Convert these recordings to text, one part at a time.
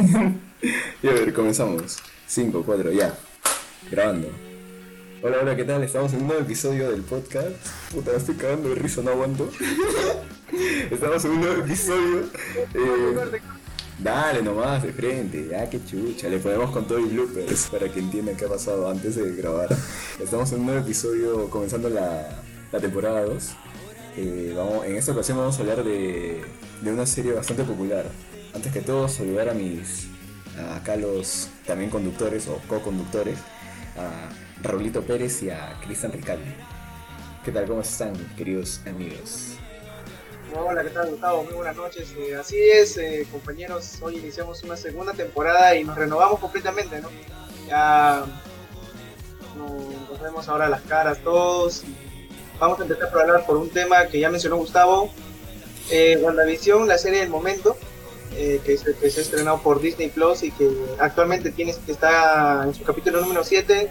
y a ver, comenzamos. 5, 4, ya. Grabando. Hola, hola, ¿qué tal? Estamos en un nuevo episodio del podcast. Puta, me estoy cagando de risa, no aguanto. Estamos en un nuevo episodio. Eh, dale nomás, de frente. Ya, qué chucha. Le ponemos con todo y bloopers para que entiendan qué ha pasado antes de grabar. Estamos en un nuevo episodio comenzando la, la temporada 2. Eh, vamos, en esta ocasión vamos a hablar de, de una serie bastante popular. Antes que todo, saludar a mis acá los también conductores o co-conductores, a Raulito Pérez y a Cristian Ricaldi. ¿Qué tal? ¿Cómo están, queridos amigos? Hola, ¿qué tal Gustavo? Muy buenas noches. Eh, así es, eh, compañeros, hoy iniciamos una segunda temporada y nos renovamos completamente, ¿no? Ya nos, vemos ahora las caras todos. vamos a empezar por hablar por un tema que ya mencionó Gustavo, eh, WandaVision, la serie del momento, eh, que, se, que, se, ha estrenado por Disney Plus y que actualmente tiene, está en su capítulo número 7,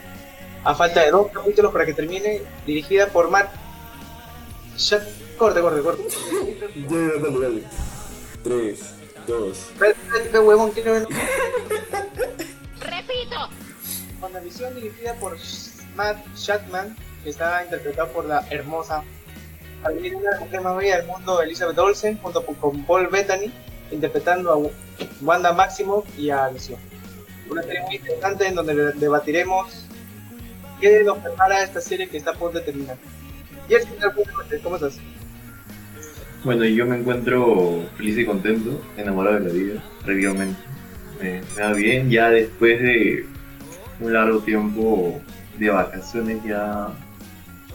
a falta de dos capítulos para que termine, dirigida por Matt. Ya, corte, corte, corte. Dale, dale. 3, 2. ¿Qué huevón quiero ver? Repito. WandaVision dirigida por Matt Shatman, que está interpretado por la hermosa la mujer más bella del mundo, Elizabeth Olsen, junto con Paul Bettany, interpretando a Wanda Máximo y a Visión. Una serie muy interesante en donde debatiremos qué nos prepara esta serie que está a punto de terminar. Y el ¿cómo estás? Bueno, yo me encuentro feliz y contento, enamorado de la vida, previamente. me va bien, ya después de un largo tiempo de vacaciones, ya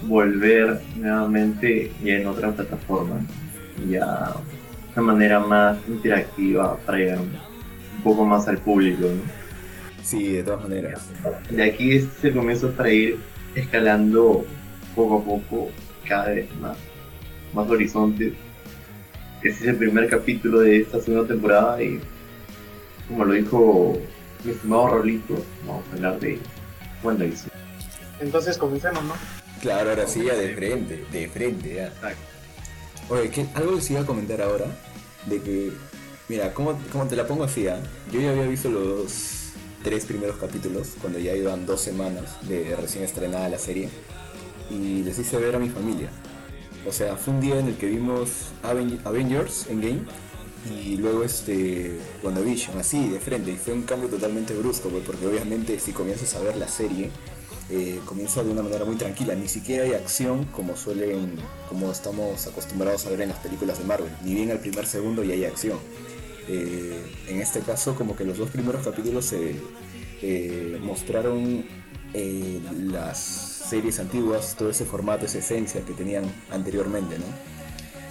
volver nuevamente ya en otra plataforma, ya una manera más interactiva para llegar un poco más al público. ¿no? Sí, de todas maneras. De aquí es el comienzo para ir escalando poco a poco cada vez más, más horizontes. Este es el primer capítulo de esta segunda temporada y como lo dijo mi estimado Rolito, vamos a hablar de WandaVision. Entonces comencemos, ¿no? Claro, ahora sí, ya de frente, de frente, ya. Exacto. Oye, ¿qué, algo les iba a comentar ahora, de que, mira, ¿cómo, cómo te la pongo así? ah? Yo ya había visto los tres primeros capítulos, cuando ya iban dos semanas de recién estrenada la serie, y les hice ver a mi familia. O sea, fue un día en el que vimos Aven- Avengers Endgame y luego este WandaVision, así de frente, y fue un cambio totalmente brusco, pues, porque obviamente si comienzas a ver la serie, eh, comienza de una manera muy tranquila, ni siquiera hay acción como suelen, como estamos acostumbrados a ver en las películas de Marvel, ni bien al primer segundo ya hay acción. Eh, en este caso como que los dos primeros capítulos se eh, mostraron eh, las series antiguas, todo ese formato, esa esencia que tenían anteriormente, ¿no?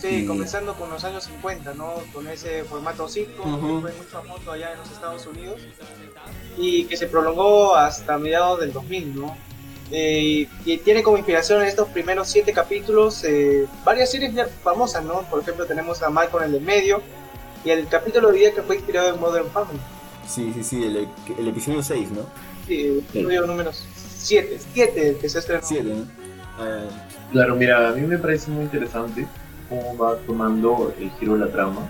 Sí, Y- comenzando con los años 50, ¿no? Con ese formato sitcom, Ujú. que fue mucho a fondo allá en los Estados Unidos y que se prolongó hasta mediados del 2000, ¿no? Eh, y tiene como inspiración en estos primeros siete capítulos eh, varias series ya famosas, ¿no? Por ejemplo, tenemos a Malcolm en el medio y el capítulo de día que fue inspirado en Modern Family. Sí, sí, sí, el, el episodio 6, ¿no? Sí, el episodio número 7, 7 que se estrenó. 7, ¿no? Claro, mira, a mí me parece muy interesante va tomando el giro de la trama,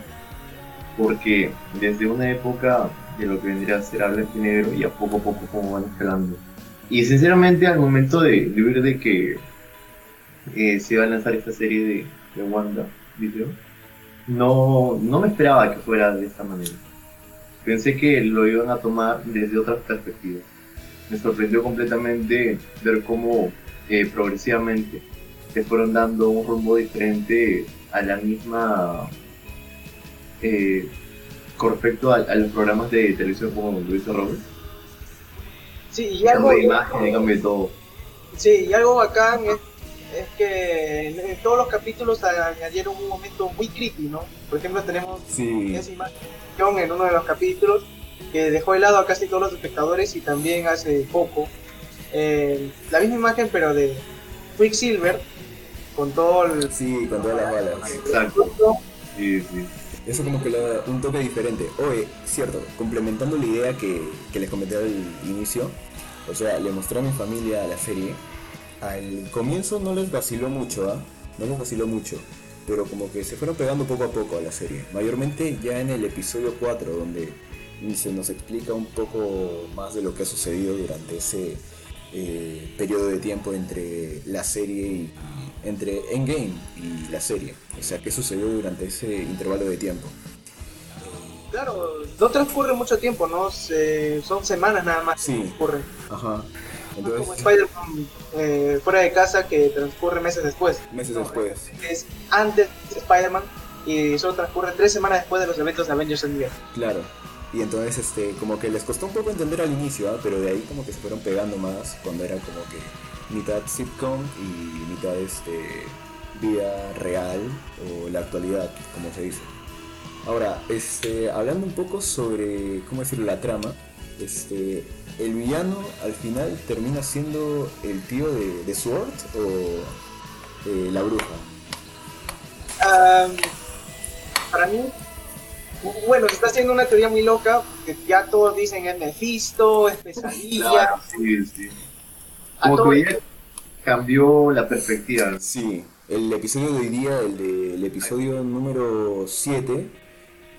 porque desde una época de lo que vendría a ser a blanco y negro y a poco a poco cómo van escalando. Y sinceramente al momento de, de de que eh, se iba a lanzar esta serie de, de Wanda, Vision, no, no me esperaba que fuera de esta manera. Pensé que lo iban a tomar desde otras perspectivas. Me sorprendió completamente ver cómo eh, progresivamente se fueron dando un rumbo diferente a la misma eh, con respecto a, a los programas de televisión como lo hizo Robert. Sí, y algo, Cambio de imagen, cambio de todo. sí, y algo bacán es, es que en, todos los capítulos añadieron un momento muy creepy, ¿no? Por ejemplo, tenemos sí, esa imagen en uno de los capítulos que dejó de lado a casi todos los espectadores y también hace poco eh, la misma imagen pero de Quicksilver con todo el sí, con todas las balas. Exacto. Sí, sí. Eso como que le da un toque diferente. Oye, cierto, complementando la idea que, que les comenté al inicio, o sea, le mostré a mi familia la serie. Al comienzo no les vaciló mucho, ¿ah? No les vaciló mucho. Pero como que se fueron pegando poco a poco a la serie. Mayormente ya en el episodio 4, donde se nos explica un poco más de lo que ha sucedido durante ese eh, periodo de tiempo entre la serie y, entre Endgame y la serie. O sea, qué sucedió durante ese intervalo de tiempo. Claro, no transcurre mucho tiempo, ¿no? son semanas nada más sí. transcurre. Ajá. Entonces... como Spider-Man eh, fuera de casa que transcurre meses después. Meses después. Es antes de Spider-Man y solo transcurre tres semanas después de los eventos de Avengers Endgame. Claro. Y entonces, este, como que les costó un poco entender al inicio, ¿ah? pero de ahí como que se fueron pegando más cuando era como que mitad sitcom y mitad este, vida real o la actualidad, como se dice. Ahora, este, hablando un poco sobre, ¿cómo decirlo?, la trama, este, el villano al final termina siendo el tío de, Sword o eh, la bruja. para mí, bueno, se está haciendo una teoría muy loca, que ya todos dicen es Mephisto, es pesadilla. sí, sí. Como que cambió la perspectiva. Sí, el episodio de hoy día, el, de, el episodio número 7,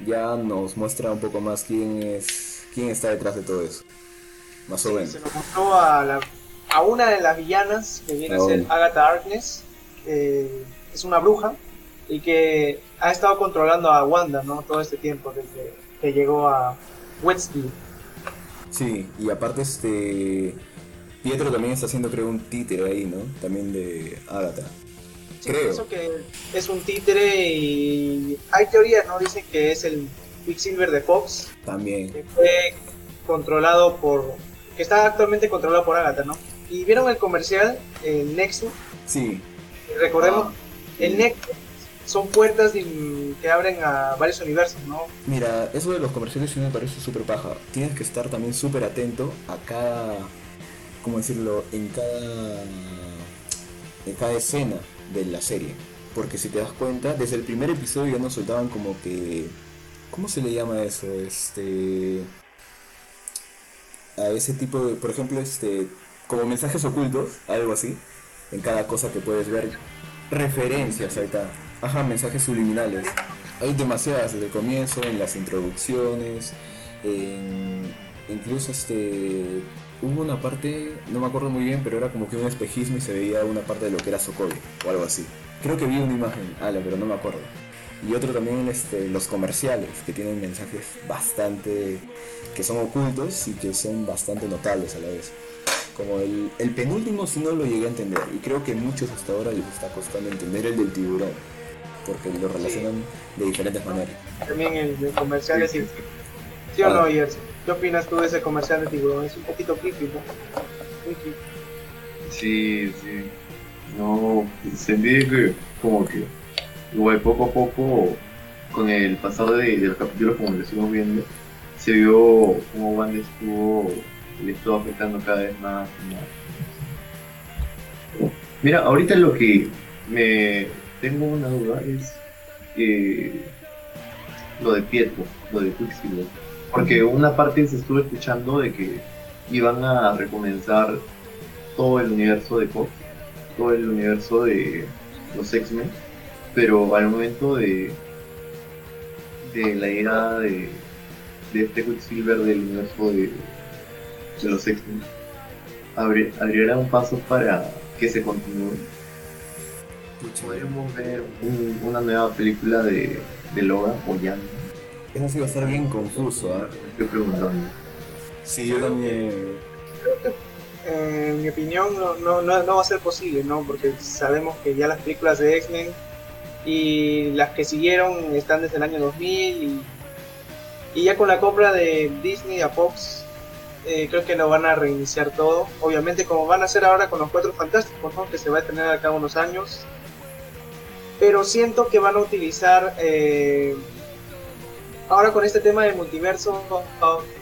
ya nos muestra un poco más quién es quién está detrás de todo eso. Más o menos. Se nos mostró a, la, a una de las villanas, que viene a ser Agatha Harkness, que es una bruja y que ha estado controlando a Wanda, ¿no? Todo este tiempo desde que llegó a Westview. Sí, y aparte este Pietro también está haciendo creo un títere ahí, ¿no? También de Agatha. creo. Pienso que es un títere y hay teorías, ¿no? Dicen que es el Quicksilver de Fox. También. Que fue controlado por... que está actualmente controlado por Agatha, ¿no? Y vieron el comercial, el Nexus. Sí. recordemos, el Nexus son puertas que abren a varios universos, ¿no? Mira, eso de los comerciales sí me parece súper paja. Tienes que estar también súper atento a cada, ¿cómo decirlo? En cada, en cada escena de la serie. Porque si te das cuenta, desde el primer episodio ya nos soltaban como que... ¿Cómo se le llama eso? Este... A ese tipo de... Por ejemplo, este... Como mensajes ocultos, algo así. En cada cosa que puedes ver. Referencias, ahí está Ajá, mensajes subliminales. Hay demasiadas desde el comienzo, en las introducciones, incluso este hubo una parte, no me acuerdo muy bien, pero era como que un espejismo y se veía una parte de lo que era Sokovia o algo así. Creo que vi una imagen, ala, pero no me acuerdo. Y otro también este, los comerciales, que tienen mensajes bastante, que son ocultos y que son bastante notables a la vez. Como el, el penúltimo si no lo llegué a entender y creo que muchos hasta ahora les está costando entender el del tiburón porque lo relacionan de diferentes maneras. También el, comercial es... ¿Sí o no, Yerson? ¿Qué opinas tú de ese comercial de tiburón? Es un poquito creepy, ¿no? Sí, sí. No, sentí que como que igual poco a poco con el pasado de, los capítulos como lo estuvimos viendo se vio como Wanda estuvo le estuvo afectando cada vez más. Mira, ahorita lo que me tengo una duda es lo de Pietro, lo de Quicksilver. Porque una parte se estuvo escuchando de que iban a recomenzar todo el universo de Fox, todo el universo de los X-Men, pero al momento de, de la llegada de, de este Quicksilver del universo de, de los X-Men, abriría un paso para que se continúe podríamos ver una nueva película de, de Logan o ya. Eso sí va a estar bien confuso, ¿eh? Estoy preguntando. Sí, yo también. Creo que, eh, en mi opinión, no, no, no, va a ser posible, ¿no? Porque sabemos que ya las películas de X-Men y las que siguieron están desde el año 2000 y, y ya con la compra de Disney a Fox eh, creo que lo van a reiniciar todo. Obviamente como van a hacer ahora con los Cuatro Fantásticos, ¿no? que se va a tener a cabo unos años pero siento que van a utilizar eh, ahora con este tema del multiverso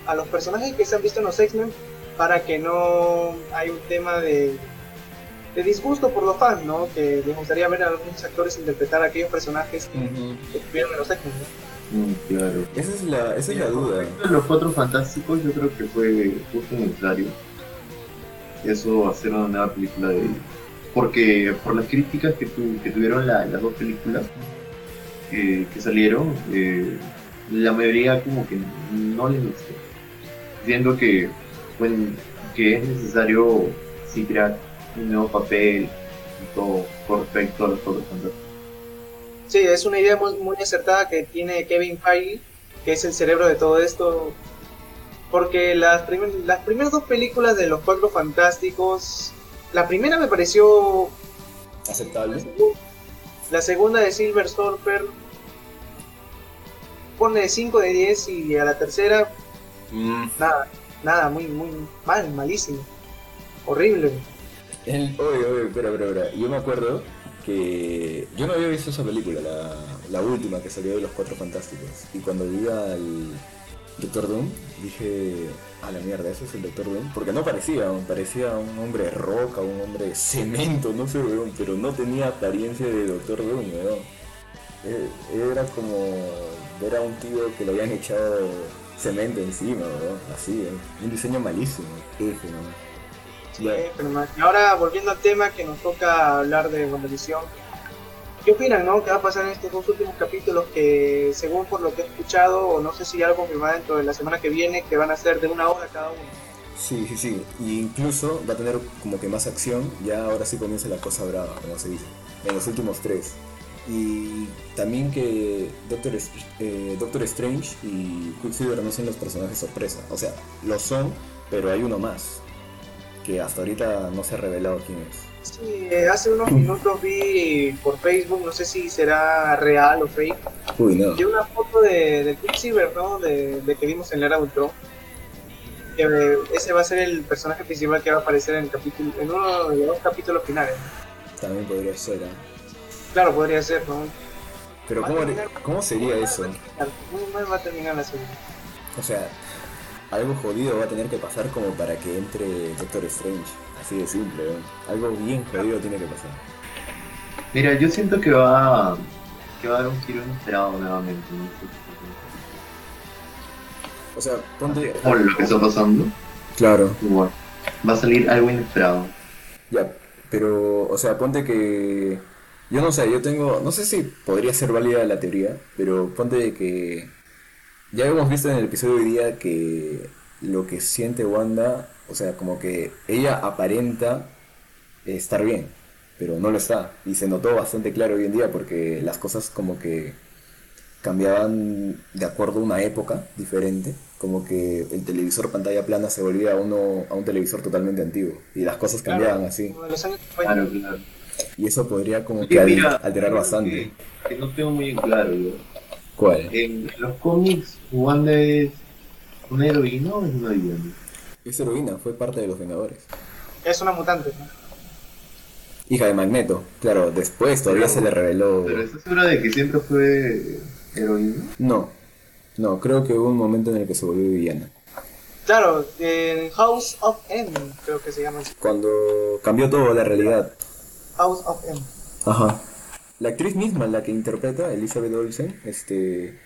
a, los personajes que se han visto en los X-Men para que no hay un tema de, de disgusto por los fans, ¿no? Que les gustaría ver a algunos actores interpretar a aquellos personajes que, estuvieron en los X-Men. Mm, claro. Esa es la, esa es la duda. Los cuatro fantásticos yo creo que fue justo necesario. Eso hacer una nueva película de porque por las críticas que, tu, que tuvieron las dos películas que salieron, eh, la mayoría como que no le gustó. Siendo que, bueno, que es necesario sí crear un nuevo papel y todo con respecto a los otros fantásticos. Sí, es una idea muy, muy acertada que tiene Kevin Feige, que es el cerebro de todo esto. Porque las, primer- las primeras dos películas de los Cuatro Fantásticos, la primera me pareció Aceptable. La segunda de Silver Surfer pone 5 de 10 y a la tercera Mm, nada, nada, muy, muy mal, malísimo. Horrible. el- oye, oye, espera, espera, espera. Yo me acuerdo que yo no había visto esa película, la, la última que salió de los Cuatro Fantásticos. Y cuando vi al Doctor Doom, dije, a la mierda, ese es el Doctor Doom. Porque no parecía, parecía un hombre de roca, un hombre de cemento, no sé, weón, pero no tenía apariencia de Doctor Doom, weón. Eh, Era como ver a un tío que le habían echado cemento encima, así, weón. un diseño malísimo, F, ¿no? Sí, pero ahora volviendo al tema que nos toca hablar de WandaVision. ¿Qué opinan, no? ¿Qué va a pasar en estos dos últimos capítulos que, según por lo que he escuchado, o no sé si ya lo confirmará dentro de la semana que viene, que van a ser de una hora cada uno? Sí, sí, sí. Y incluso va a tener como que más acción. Ya ahora sí comienza la cosa brava, como se dice. En los últimos tres. Y también que Doctor, eh, Doctor Strange y Quicksilver no son los personajes sorpresa. O sea, lo son, pero hay uno más. Que hasta ahorita no se ha revelado quién es. Sí, eh, hace unos minutos vi por Facebook, no sé si será real o fake, Uy, no. vi una foto de, de Quicksilver, ¿no? De, de que vimos en la era Ultron. Que eh, ese va a ser el personaje principal que va a aparecer en, el capítulo, en uno de los capítulos finales. También podría ser, ¿ah? Claro, podría ser, ¿no? Pero ¿cómo, ¿cómo sería eso? Muy mal va a terminar la serie. O sea, algo jodido va a tener que pasar como para que entre Doctor Strange. Así de simple, ¿no? Algo bien jodido tiene que pasar. Mira, yo siento que va, que va a dar un giro inesperado nuevamente. O sea, ponte. Por lo que está pasando, Claro. igual. Va a salir algo inesperado. Ya, pero, o sea, ponte que. Yo no sé, yo tengo. No sé si podría ser válida la teoría, pero ponte de que. Ya hemos visto en el episodio de hoy día que lo que siente Wanda, o sea, como que ella aparenta estar bien, pero no lo está. Y se notó bastante claro hoy en día porque las cosas como que cambiaban de acuerdo a una época diferente, como que el televisor pantalla plana se volvía a uno a un televisor totalmente antiguo y las cosas cambiaban así. Como de los años 50. Claro, claro. Y eso podría como que mira, alterar bastante. Que, que no tengo muy en claro. yo. ¿Cuál? En los cómics, Wanda es una heroína o es una villana. Esa heroína fue parte de los Vengadores. Es una mutante, ¿no? Hija de Magneto, claro, después todavía Pero- se le reveló... Pero ¿estás segura de que siempre fue heroína? No, no, creo que hubo un momento en el que se volvió villana. Claro, en House of M, creo que se llama así. Cuando cambió todo la realidad. House of M. Ajá. La actriz misma, la que interpreta, Elizabeth Olsen, este,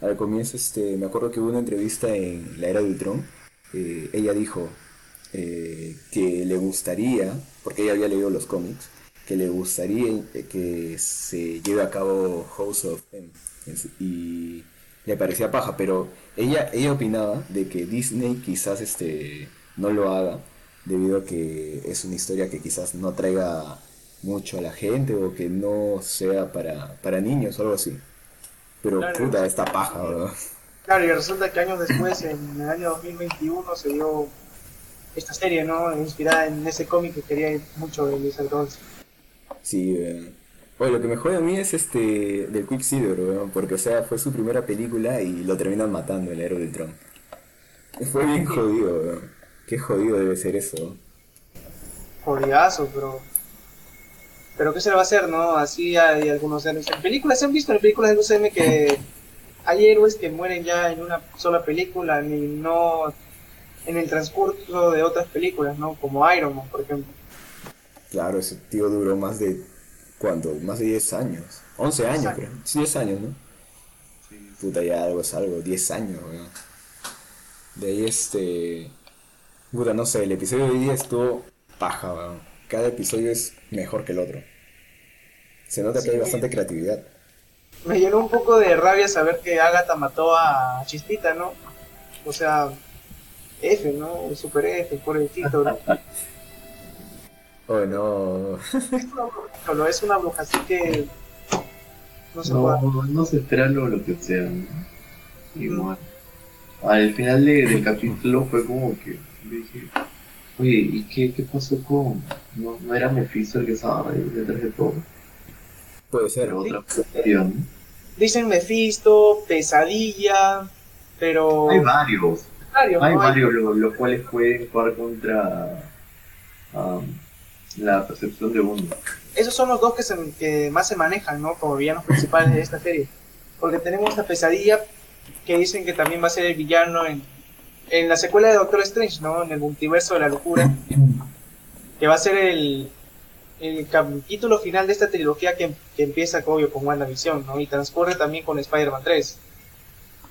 al comienzo, este, me acuerdo que hubo una entrevista en la era de Ultron. eh, ella dijo eh, que le gustaría, porque ella había leído los cómics, que le gustaría eh, que se lleve a cabo House of M. Y le parecía paja, pero ella, ella opinaba de que Disney quizás este, no lo haga debido a que es una historia que quizás no traiga mucho a la gente o que no sea para, para niños o algo así. Pero Claro. puta, esta paja, ¿verdad? Claro, y resulta que años después, en el año 2021, se dio esta serie, ¿no? Inspirada en ese cómic que quería mucho de Elizabeth Olsen. Sí, eh. Oye, lo que me jode a mí es este del Quicksilver, weón, porque o sea, fue su primera película y lo terminan matando el héroe del Tron. Fue bien jodido, weón. Qué jodido debe ser eso. Jodidazo, pero... Pero ¿qué se le va a hacer, no? Así hay algunos héroes. En películas, ¿se han visto en películas del UCM que hay héroes que mueren ya en una sola película y no en el transcurso de otras películas, ¿no? Como Iron Man, por ejemplo. Claro, ese tío duró más de, ¿cuánto? Más de 10 años. 11 años, creo. Sí, 10 años, ¿no? Puta, ya algo es algo, 10 años, weón. De ahí este... Puta, no sé, el episodio de hoy día estuvo paja, weón. Cada episodio es mejor que el otro. Se nota que hay bastante creatividad. me llenó un poco de rabia saber que Agatha mató a Chispita, ¿no? O sea, F, ¿no? Super F, por el título. Oh, no. es una bruja, solo es una bruja, así que no se puede. No, no se espera lo, lo que sea. ¿no? Igual. Al final de- del capítulo fue como que dije, oye, ¿y qué, qué pasó con.? ¿No, no era Mephisto el que estaba ahí detrás de todo? Puede ser. Pero otra cuestión. ¿no? Dicen Mephisto, Pesadilla, pero... Hay varios. varios, Hay ¿no? varios lo- los cuales pueden jugar contra um, la percepción de uno. Esos son los dos que, se- que más se manejan, ¿no? Como villanos principales de esta serie. Porque tenemos a Pesadilla, que dicen que también va a ser el villano en, en la secuela de Doctor Strange, ¿no? En el multiverso de la locura. Que va a ser el, el capítulo final de esta trilogía que, que empieza, obvio, con WandaVision, ¿no? Y transcurre también con Spider-Man 3.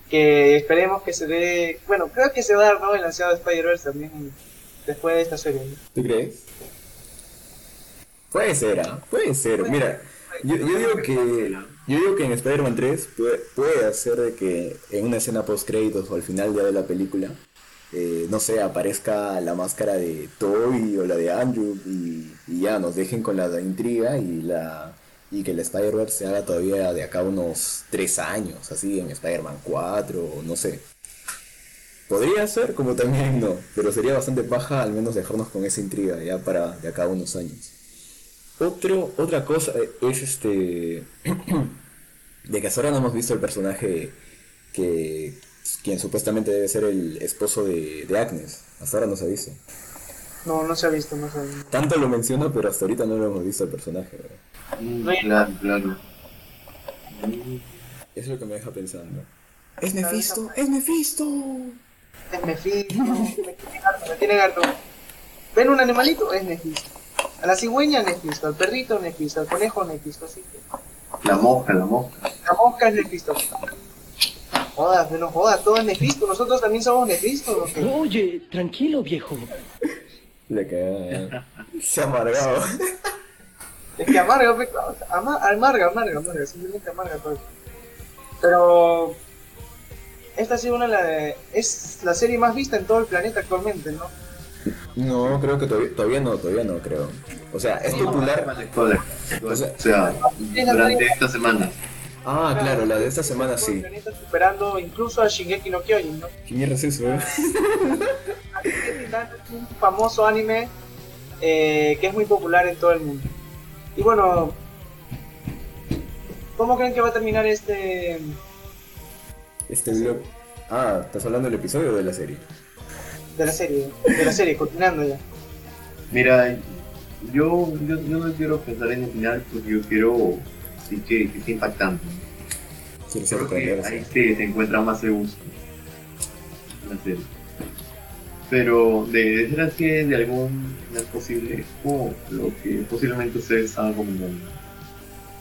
Que esperemos que se dé... Bueno, creo que se va a dar, ¿no? El ansiado de Spider-Verse también después de esta serie, ¿no? ¿Tú crees? Puede ser, ¿ah? Puede ser. Mira, yo, yo digo que yo digo que en Spider-Man 3 puede, puede hacer de que en una escena post créditos o al final ya de la película, eh, no sé, aparezca la máscara de Toby o la de Andrew y, ya nos dejen con la intriga y la y que el Spider-Verse se haga todavía de acá unos 3 años, así en Spider-Man 4 o no sé. Podría ser, como también no, pero sería bastante paja al menos dejarnos con esa intriga ya para de acá unos años. Otro, otra cosa eh, es este. de que hasta ahora no hemos visto el personaje que. quien supuestamente debe ser el esposo de, de Agnes. Hasta ahora no se ha visto. No, no se ha visto, no se ha visto. Tanto lo menciono, pero hasta ahorita no lo hemos visto el personaje. Mm, claro, claro. Mm, Eso es lo que me deja pensando. ¡Es Mephisto! ¡Es Mephisto! Es Mephisto, me tiene harto, me tiene harto. ¿Ven un animalito? Es Mephisto. A la cigüeña Mephisto, al perrito Mephisto, al conejo Mephisto, así que... La mosca, la mosca. La mosca es Mephisto. Jodas, no jodas, todo es Mephisto, nosotros también somos Mephisto. ¿o qué? Oye, tranquilo, viejo. Le queda. Se ha amargado. Es que amarga, ama- amarga, amarga, amarga, simplemente amarga todo. Pero... Esta ha sido una de la- es la serie más vista en todo el planeta actualmente, ¿no? No, creo que todavía, todavía no, todavía no creo. O sea, es popular. O sea, durante esta semana. Ah, claro, la de esta semana sí. superando incluso a Shingeki no Kyojin, ¿no? ¿Qué mierda es eso, eh? Es un famoso anime eh, que es muy popular en todo el mundo. Y bueno, ¿cómo creen que va a terminar este Este blog. Ah, ¿estás hablando del episodio o de la serie? De la serie? De la serie, continuando ya. Mira, yo, yo, yo no quiero pensar en el final porque yo quiero sí que, que sea impactante. Quiero Creo que ahí se, se encuentra más en la serie. Pero de, de ser así, de algún no es posible, como lo que posiblemente ustedes estaban comentando,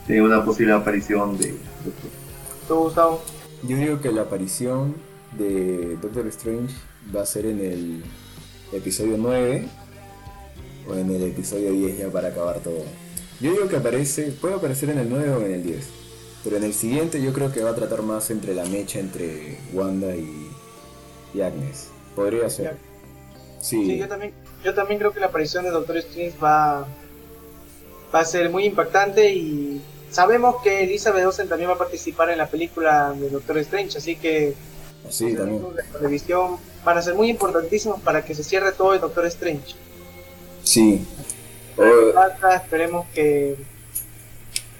de una posible aparición de Doctor ¿Tú, Gustavo? Yo digo que la aparición de Doctor Strange va a ser en el episodio 9 o en el episodio 10 ya para acabar todo. Yo digo que aparece, puede aparecer en el 9 o en el 10. Pero en el siguiente yo creo que va a tratar más entre la mecha entre Wanda y, y Agnes. Podría ser. Sí, Sí, yo también, yo también creo que la aparición de Doctor Strange va, va a ser muy impactante y sabemos que Elizabeth Olsen también va a participar en la película de Doctor Strange, así que sí, los también. de televisión van a ser muy importantísimos para que se cierre todo el Doctor Strange. Sí. Pero O- falta, esperemos que,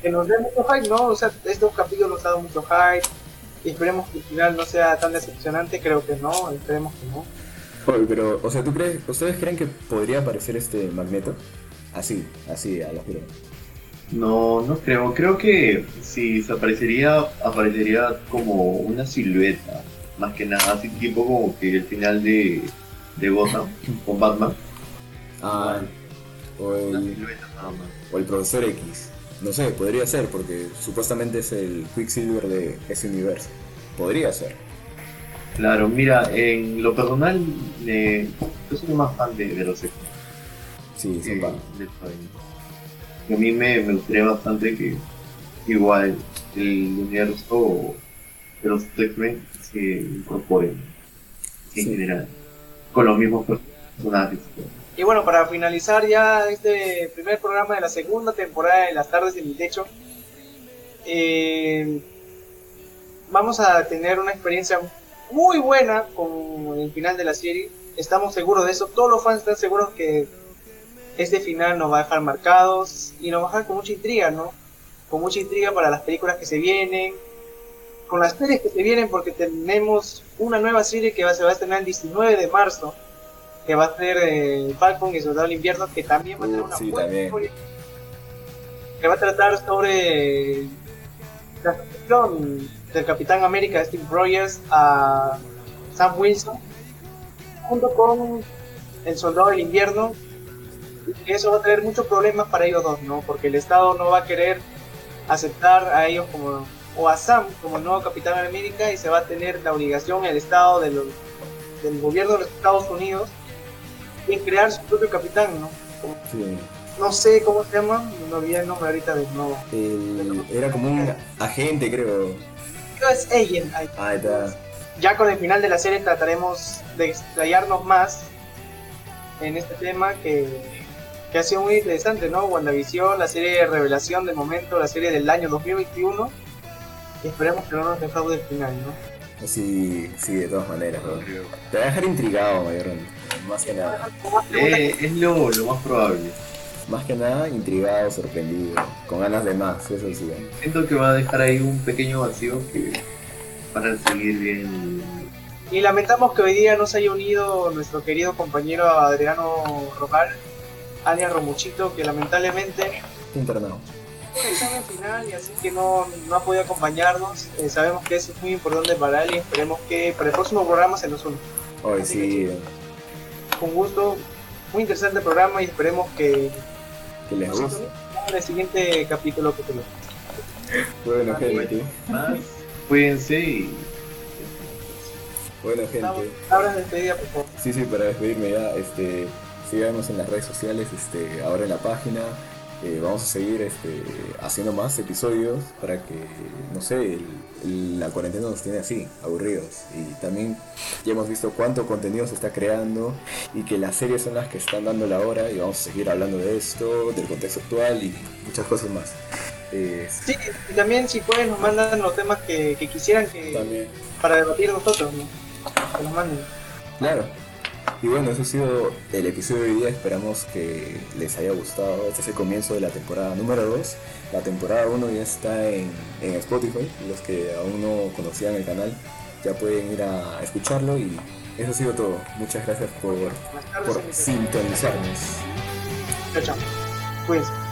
que nos dé mucho hype, ¿no? O sea, estos capítulos nos han dado mucho hype y esperemos que el final no sea tan decepcionante, creo que no, esperemos que no. Oye, pero, o sea, ¿tú crees, ustedes creen que podría aparecer este Magneto? Así, así, a la juro. No, no creo. Creo que si se aparecería, aparecería como una silueta, más que nada, así tipo como que el final de, de Gotham con Batman. Ah, o el, o el Profesor X. No sé, podría ser, porque supuestamente es el Quicksilver de ese universo. Podría ser. Claro, mira, en lo personal, eh, yo soy más fan de, de los X. Sí, son de Spider-Man. Y a mí me, me gustaría bastante que, igual el universo de los X-Men se incorporen en Sí. general con los mismos personajes. Y bueno, para finalizar ya este primer programa de la segunda temporada de Las Tardes de mi Techo, eh, vamos a tener una experiencia muy buena con el final de la serie. Estamos seguros de eso. Todos los fans están seguros que este final nos va a dejar marcados y nos va a dejar con mucha intriga, ¿no? Con mucha intriga para las películas que se vienen, con las series que se vienen, porque tenemos una nueva serie que va, se va a estrenar el 19 de marzo que va a ser eh, Falcon y Soldado del Invierno, que también va a tener Uh, una sí, buena también. historia, que va a tratar sobre la sucesión del Capitán América Steve Rogers a Sam Wilson, junto con el Soldado del Invierno, y eso va a traer muchos problemas para ellos dos, ¿no? Porque el Estado no va a querer aceptar a ellos como o a Sam como nuevo Capitán América y se va a tener la obligación el Estado de los, del gobierno de los Estados Unidos en crear su propio capitán, ¿no? Sí. No sé cómo se llama, no olvidé el nombre ahorita de nuevo. El- era como un agente, creo. Creo es Agent. ahí. Está. Ya con el final de la serie trataremos de explayarnos más en este tema que, que ha sido muy interesante, ¿no? WandaVision, la serie de revelación del momento, la serie del año 2021. Y esperemos que no nos defraude el final, ¿no? Sí, sí, de todas maneras. ¿no? Te va a dejar intrigado, mayormente. Más que nada. Eh, es lo, lo más probable. Más que nada, intrigado, sorprendido. Con ganas de más, eso sí. Siento que va a dejar ahí un pequeño vacío que para seguir bien. Y lamentamos que hoy día no se haya unido nuestro querido compañero Adriano Rogal, alias Romuchito, que lamentablemente Internado. Un examen final y así que no, no ha podido acompañarnos. Eh, sabemos que eso es muy importante para él y esperemos que para el próximo programa se nos una. Hoy sí, Con gusto, muy interesante programa y esperemos que que les guste. en el siguiente capítulo que tenemos. Bueno, gente. Más, cuídense y Bueno, gente. Palabras de despedida, por favor. Sí, sí, para despedirme ya, este, síganos en las redes sociales, este, ahora en la página. Eh, vamos a seguir este, haciendo más episodios para que, no sé, el- el- la cuarentena nos tiene así, aburridos. Y también ya hemos visto cuánto contenido se está creando y que las series son las que están dando la hora y vamos a seguir hablando de esto, del contexto actual y muchas cosas más. Eh, Sí, y también si pueden nos mandan los temas que, que quisieran que también, para debatir nosotros, ¿no? Que nos manden. claro. Y bueno, eso ha sido el episodio de hoy día. Esperamos que les haya gustado. Este es el comienzo de la temporada número 2. La temporada 1 ya está en, en Spotify. Los que aún no conocían el canal ya pueden ir a escucharlo. Y eso ha sido todo. Muchas gracias por, por sintonizarnos. Chao, chao. Cuídense.